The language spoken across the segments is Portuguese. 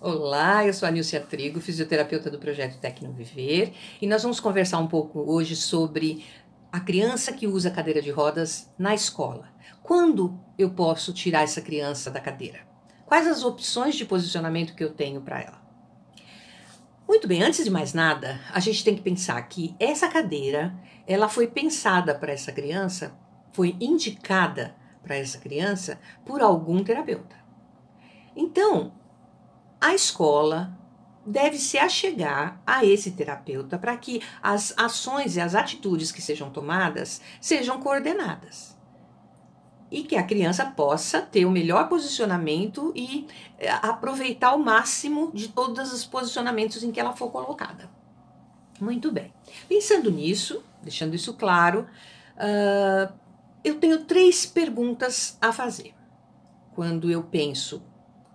Olá, eu sou a Nilcia Trigo, fisioterapeuta do projeto Tecno Viver, e nós vamos conversar um pouco hoje sobre a criança que usa cadeira de rodas na escola. Quando eu posso tirar essa criança da cadeira? Quais as opções de posicionamento que eu tenho para ela? Muito bem, antes de mais nada, a gente tem que pensar que essa cadeira, ela foi pensada para essa criança, foi indicada para essa criança por algum terapeuta. Então, a escola deve se achegar a esse terapeuta para que as ações e as atitudes que sejam tomadas sejam coordenadas. E que a criança possa ter o melhor posicionamento e eh, aproveitar o máximo de todos os posicionamentos em que ela for colocada. Muito bem. Pensando nisso, deixando isso claro, uh, eu tenho três perguntas a fazer. Quando eu penso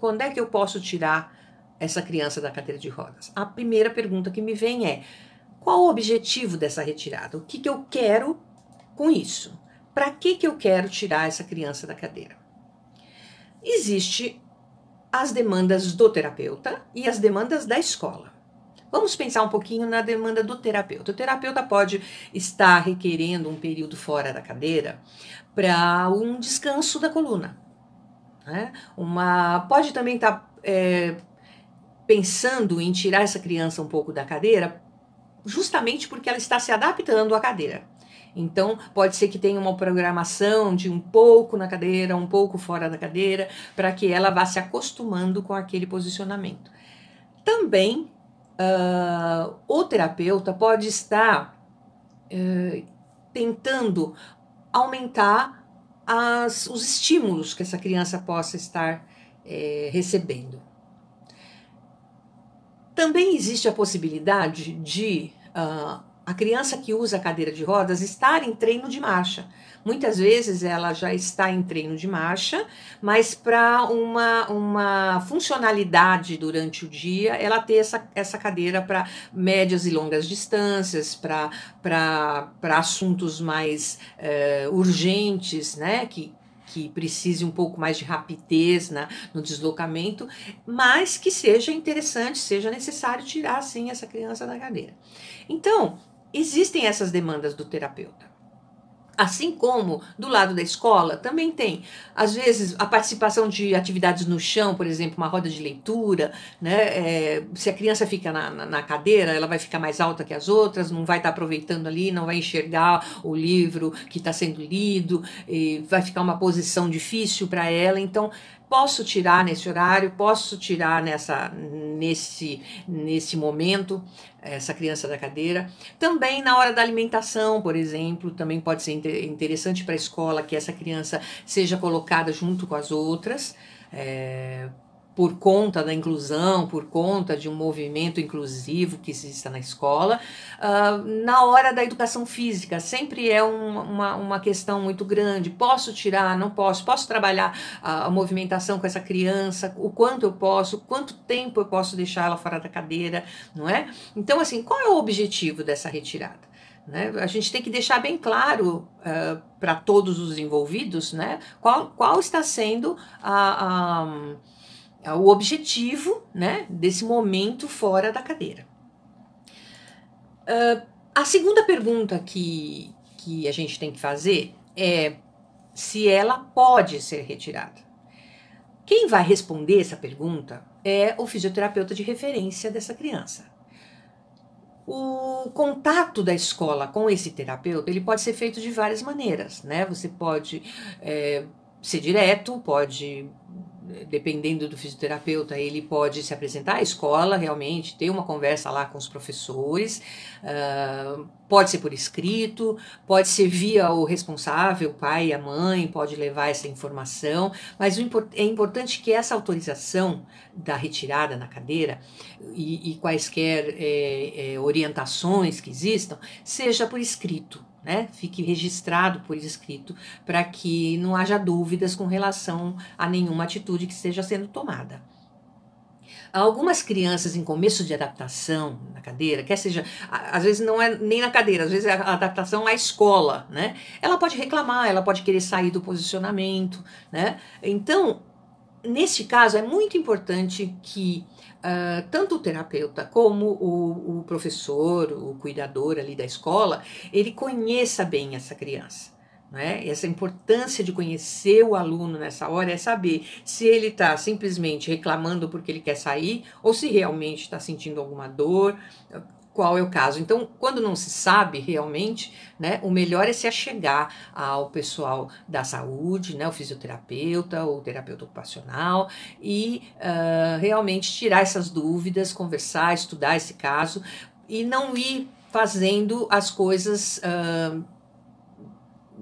quando é que eu posso tirar essa criança da cadeira de rodas? A primeira pergunta que me vem é: qual o objetivo dessa retirada? O que, que eu quero com isso? Para que, que eu quero tirar essa criança da cadeira? Existe as demandas do terapeuta e as demandas da escola. Vamos pensar um pouquinho na demanda do terapeuta. O terapeuta pode estar requerendo um período fora da cadeira para um descanso da coluna. Né? Uma, pode também estar tá, é, pensando em tirar essa criança um pouco da cadeira, justamente porque ela está se adaptando à cadeira. Então, pode ser que tenha uma programação de um pouco na cadeira, um pouco fora da cadeira, para que ela vá se acostumando com aquele posicionamento. Também, uh, o terapeuta pode estar uh, tentando aumentar as, os estímulos que essa criança possa estar é, recebendo. Também existe a possibilidade de uh, a criança que usa a cadeira de rodas estar em treino de marcha. Muitas vezes ela já está em treino de marcha, mas para uma, uma funcionalidade durante o dia, ela ter essa, essa cadeira para médias e longas distâncias, para assuntos mais é, urgentes, né? Que, que precise um pouco mais de rapidez na, no deslocamento, mas que seja interessante, seja necessário tirar sim essa criança da cadeira. Então, existem essas demandas do terapeuta. Assim como do lado da escola também tem, às vezes, a participação de atividades no chão, por exemplo, uma roda de leitura, né? É, se a criança fica na, na, na, cadeira, ela vai ficar mais alta que as outras, não vai estar aproveitando ali, não vai enxergar o livro que está sendo lido, vai ficar uma posição difícil para ela. Então, posso tirar nesse horário, posso tirar nessa, nesse, nesse momento essa criança da cadeira. Também na hora da alimentação, por exemplo, também pode ser interessante para a escola que essa criança seja colocada junto com as outras. É, por conta da inclusão, por conta de um movimento inclusivo que exista na escola. Uh, na hora da educação física, sempre é um, uma, uma questão muito grande. Posso tirar? Não posso? Posso trabalhar a, a movimentação com essa criança? O quanto eu posso? Quanto tempo eu posso deixar ela fora da cadeira? Não é? Então, assim, qual é o objetivo dessa retirada? Né? A gente tem que deixar bem claro uh, para todos os envolvidos né? qual, qual está sendo a, a o objetivo né, desse momento fora da cadeira. Uh, a segunda pergunta que, que a gente tem que fazer é se ela pode ser retirada. Quem vai responder essa pergunta é o fisioterapeuta de referência dessa criança. O contato da escola com esse terapeuta ele pode ser feito de várias maneiras, né? Você pode é, ser direto, pode dependendo do fisioterapeuta, ele pode se apresentar à escola, realmente, ter uma conversa lá com os professores, uh, pode ser por escrito, pode ser via o responsável, o pai e a mãe, pode levar essa informação, mas é importante que essa autorização da retirada na cadeira e, e quaisquer é, é, orientações que existam, seja por escrito né? Fique registrado por escrito para que não haja dúvidas com relação a nenhuma atitude que esteja sendo tomada. Algumas crianças em começo de adaptação na cadeira, quer seja, às vezes não é nem na cadeira, às vezes é a adaptação à escola, né? Ela pode reclamar, ela pode querer sair do posicionamento, né? Então, neste caso, é muito importante que uh, tanto o terapeuta como o, o professor, o cuidador ali da escola, ele conheça bem essa criança. Né? Essa importância de conhecer o aluno nessa hora é saber se ele está simplesmente reclamando porque ele quer sair ou se realmente está sentindo alguma dor, qual é o caso. Então, quando não se sabe realmente, né, o melhor é se achegar ao pessoal da saúde, né, o fisioterapeuta ou terapeuta ocupacional e uh, realmente tirar essas dúvidas, conversar, estudar esse caso e não ir fazendo as coisas uh,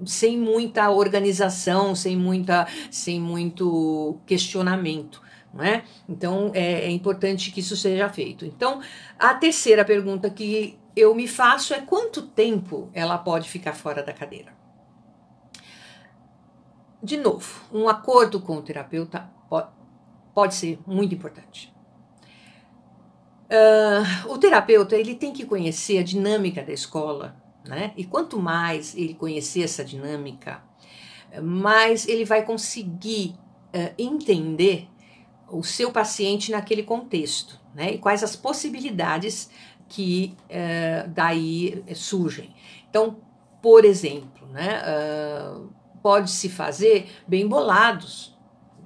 sem muita organização, sem, muita, sem muito questionamento. Não é? Então é, é importante que isso seja feito. Então, a terceira pergunta que eu me faço é quanto tempo ela pode ficar fora da cadeira? De novo, um acordo com o terapeuta pode, pode ser muito importante. Uh, o terapeuta ele tem que conhecer a dinâmica da escola né? E quanto mais ele conhecer essa dinâmica, mais ele vai conseguir uh, entender o seu paciente naquele contexto, né? E quais as possibilidades que uh, daí surgem. Então, por exemplo, né? Uh, pode-se fazer bem bolados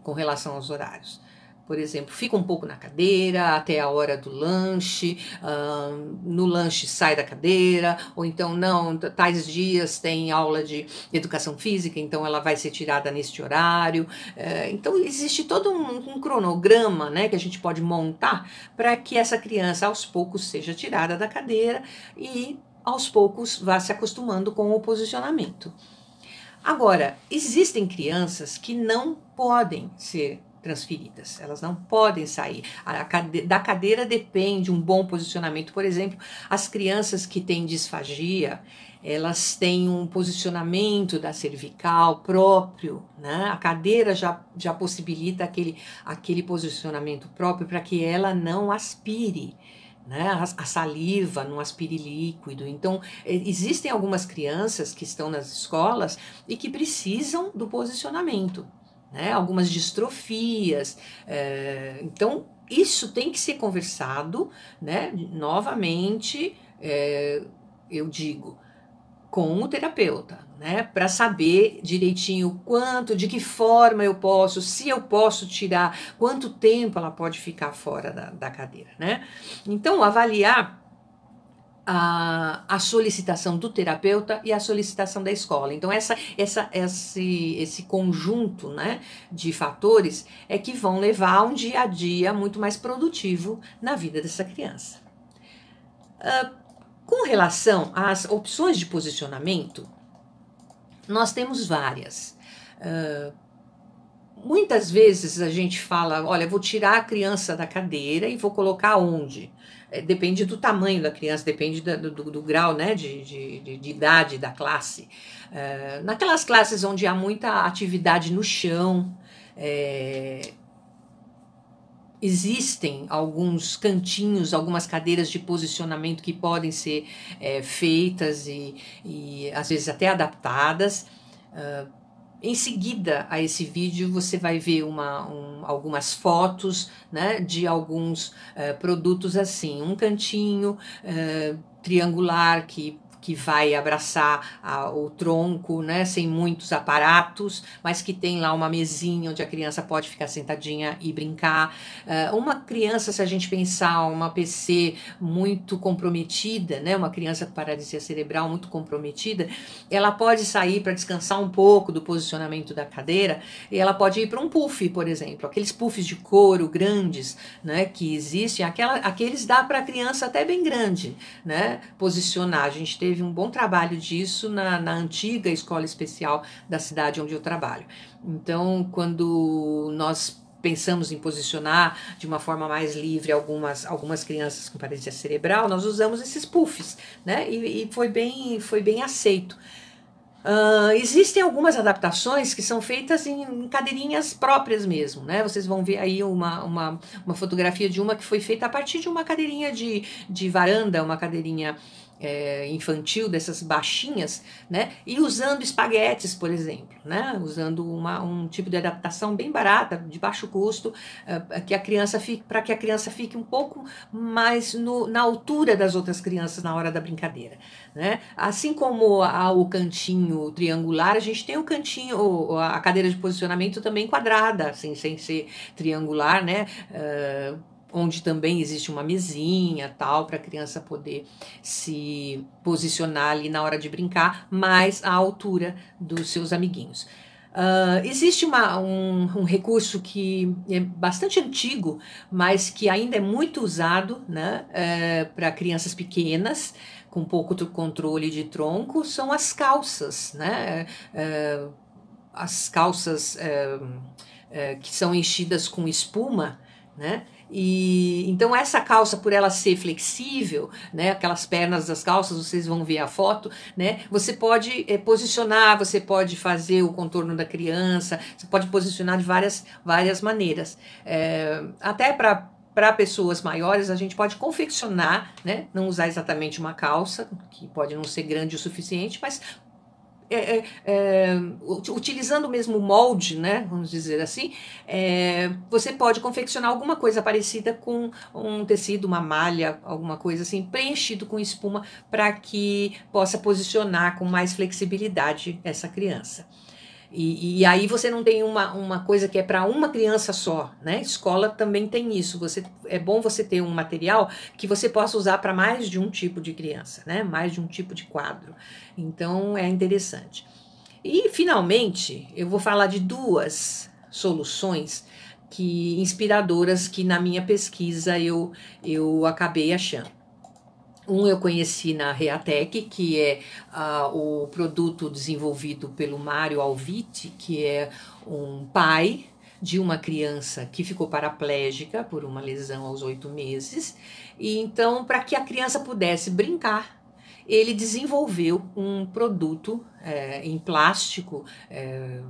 com relação aos horários por exemplo, fica um pouco na cadeira até a hora do lanche, uh, no lanche sai da cadeira, ou então não, tais dias tem aula de educação física, então ela vai ser tirada neste horário. Uh, então existe todo um, um, cronograma né, que a gente pode montar para que essa criança aos poucos seja tirada da cadeira e aos poucos vá se acostumando com o posicionamento. Agora, existem crianças que não podem ser transferidas. Elas não podem sair. Cade da cadeira depende um bom posicionamento. Por exemplo, as crianças que têm disfagia, elas têm um posicionamento da cervical próprio, né? A cadeira já, já possibilita aquele, aquele posicionamento próprio para que ela não aspire. Né, a, a saliva, não aspire líquido. Então, existem algumas crianças que estão nas escolas e que precisam do posicionamento né? algumas distrofias. É, então, isso tem que ser conversado, né? Novamente, é, eu digo, com o terapeuta, né? Para saber direitinho quanto, de que forma eu posso, se eu posso tirar, quanto tempo ela pode ficar fora da, da cadeira, né? Então, avaliar a, a solicitação do terapeuta e a solicitação da escola. Então, essa, essa, esse, esse conjunto né, de fatores é que vão levar a um dia a dia muito mais produtivo na vida dessa criança. Uh, com relação às opções de posicionamento, nós temos várias. Uh, muitas vezes a gente fala: olha, vou tirar a criança da cadeira e vou colocar onde? É, depende do tamanho da criança, depende do, do, grau né, de, de, de, idade da classe. É, naquelas classes onde há muita atividade no chão, é, existem alguns cantinhos, algumas cadeiras de posicionamento que podem ser é, feitas e, e às vezes até adaptadas. Uh, em seguida a esse vídeo, você vai ver uma, um, algumas fotos né, de alguns uh, produtos assim, um cantinho uh, triangular que que vai abraçar a, o tronco, né, sem muitos aparatos, mas que tem lá uma mesinha onde a criança pode ficar sentadinha e brincar. Uh, uma criança, se a gente pensar uma PC muito comprometida, né, uma criança com paralisia cerebral muito comprometida, ela pode sair para descansar um pouco do posicionamento da cadeira e ela pode ir para um puff, por exemplo, aqueles puffs de couro grandes, né, que existem, aquela, aqueles dá para a criança até bem grande, né, posicionar. A gente teve teve um bom trabalho disso na, na antiga escola especial da cidade onde eu trabalho. Então, quando nós pensamos em posicionar de uma forma mais livre algumas, algumas crianças com paralisia cerebral, nós usamos esses puffs, né? E, e foi, bem, foi bem aceito. Uh, existem algumas adaptações que são feitas em cadeirinhas próprias mesmo, né? Vocês vão ver aí uma, uma, uma fotografia de uma que foi feita a partir de uma cadeirinha de, de varanda, uma cadeirinha é, infantil, dessas baixinhas, né? E usando espaguetes, por exemplo, né? Usando uma, um tipo de adaptação bem barata, de baixo custo, é, que a criança fique, para que a criança fique um pouco mais no, na altura das outras crianças na hora da brincadeira, né? Assim como há o cantinho triangular, a gente tem o cantinho, a cadeira de posicionamento também quadrada, assim, sem ser triangular, né? Uh, onde também existe uma mesinha tal para a criança poder se posicionar ali na hora de brincar, mais à altura dos seus amiguinhos. Uh, existe uma, um, um, recurso que é bastante antigo, mas que ainda é muito usado né, uh, para crianças pequenas, com pouco controle de tronco, são as calças. Né? Uh, as calças eh, eh, que são enchidas com espuma, né? E então essa calça, por ela ser flexível, né, aquelas pernas das calças, vocês vão ver a foto, né? Você pode é, posicionar, você pode fazer o contorno da criança, você pode posicionar de várias, várias maneiras. É, até para para pessoas maiores, a gente pode confeccionar, né? Não usar exatamente uma calça, que pode não ser grande o suficiente, mas é, é, é utilizando o mesmo molde, né, vamos dizer assim, é, você pode confeccionar alguma coisa parecida com um tecido, uma malha, alguma coisa assim, preenchido com espuma para que possa posicionar com mais flexibilidade essa criança. E, e, aí você não tem uma, uma coisa que é para uma criança só, né? Escola também tem isso. Você é bom você ter um material que você possa usar para mais de um tipo de criança, né? Mais de um tipo de quadro. Então é interessante. E finalmente eu vou falar de duas soluções que inspiradoras que na minha pesquisa eu eu acabei achando. Um eu conheci na Reatec, que é uh, o produto desenvolvido pelo Mário Alviti, que é um pai de uma criança que ficou paraplégica por uma lesão aos oito meses. E então, para que a criança pudesse brincar, ele desenvolveu um produto é, em plástico. É,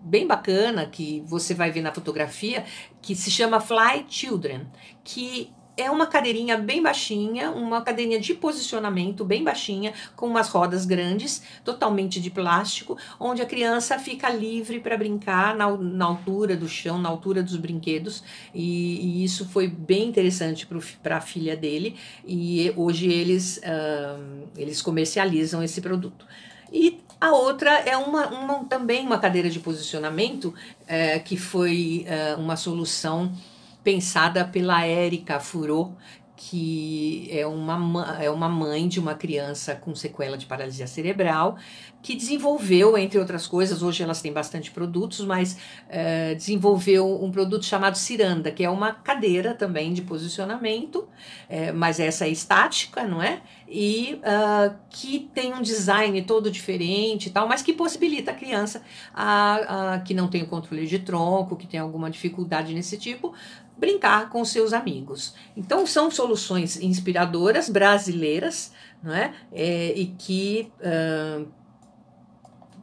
bem bacana que você vai ver na fotografia que se chama Fly Children, que é uma cadeirinha bem baixinha, uma cadeirinha de posicionamento bem baixinha, com umas rodas grandes, totalmente de plástico, onde a criança fica livre para brincar na, na, altura do chão, na altura dos brinquedos. E, e isso foi bem interessante para a filha dele. E hoje eles, uh, eles comercializam esse produto. E a outra é uma, uma também uma cadeira de posicionamento, uh, que foi uh, uma solução pensada pela Érica Furô, que é uma, é uma mãe de uma criança com sequela de paralisia cerebral, que desenvolveu, entre outras coisas, hoje elas têm bastante produtos, mas uh, desenvolveu um produto chamado Ciranda, que é uma cadeira também de posicionamento, uh, mas essa é estática, não é? E uh, que tem um design todo diferente e tal, mas que possibilita a criança a, a, que não tem o controle de tronco, que tem alguma dificuldade nesse tipo, brincar com seus amigos. Então, são soluções inspiradoras brasileiras, não é? é e que, uh,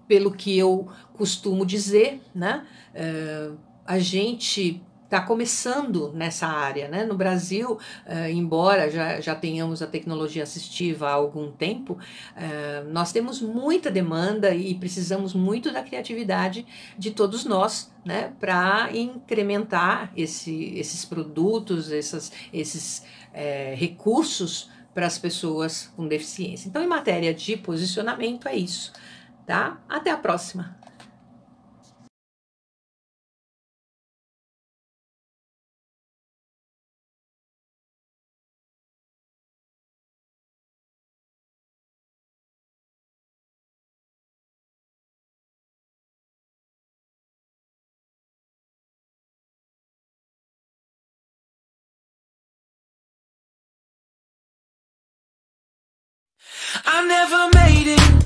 pelo que eu costumo dizer, né, uh, a gente está começando nessa área. Né? No Brasil, uh, embora já, já tenhamos a tecnologia assistiva há algum tempo, uh, nós temos muita demanda e precisamos muito da criatividade de todos nós né? para incrementar esse, esses produtos, essas, esses uh, recursos para as pessoas com deficiência. Então, em matéria de posicionamento, é isso. Tá? Até a próxima! I never made it,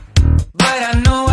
but I know